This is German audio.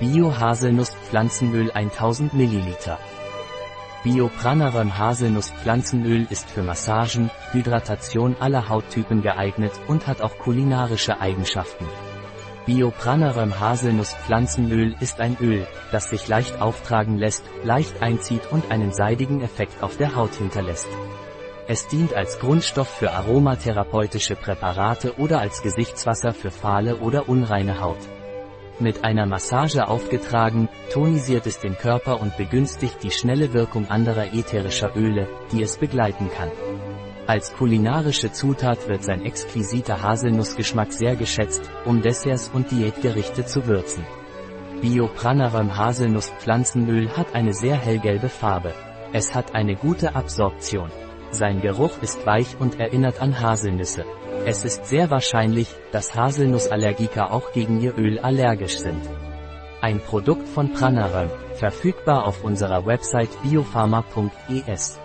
Bio-Haselnuss-Pflanzenöl 1000 ml. Bio-Pranarum Haselnuss-Pflanzenöl ist für Massagen, Hydratation aller Hauttypen geeignet und hat auch kulinarische Eigenschaften. Bio-Pranarum Haselnuss-Pflanzenöl ist ein Öl, das sich leicht auftragen lässt, leicht einzieht und einen seidigen Effekt auf der Haut hinterlässt. Es dient als Grundstoff für aromatherapeutische Präparate oder als Gesichtswasser für fahle oder unreine Haut. Mit einer Massage aufgetragen, tonisiert es den Körper und begünstigt die schnelle Wirkung anderer ätherischer Öle, die es begleiten kann. Als kulinarische Zutat wird sein exquisiter Haselnussgeschmack sehr geschätzt, um Desserts und Diätgerichte zu würzen. Biopranarum Haselnuss-Pflanzenöl hat eine sehr hellgelbe Farbe. Es hat eine gute Absorption. Sein Geruch ist weich und erinnert an Haselnüsse. Es ist sehr wahrscheinlich, dass Haselnussallergiker auch gegen ihr Öl allergisch sind. Ein Produkt von Pranarum, verfügbar auf unserer Website biopharma.es.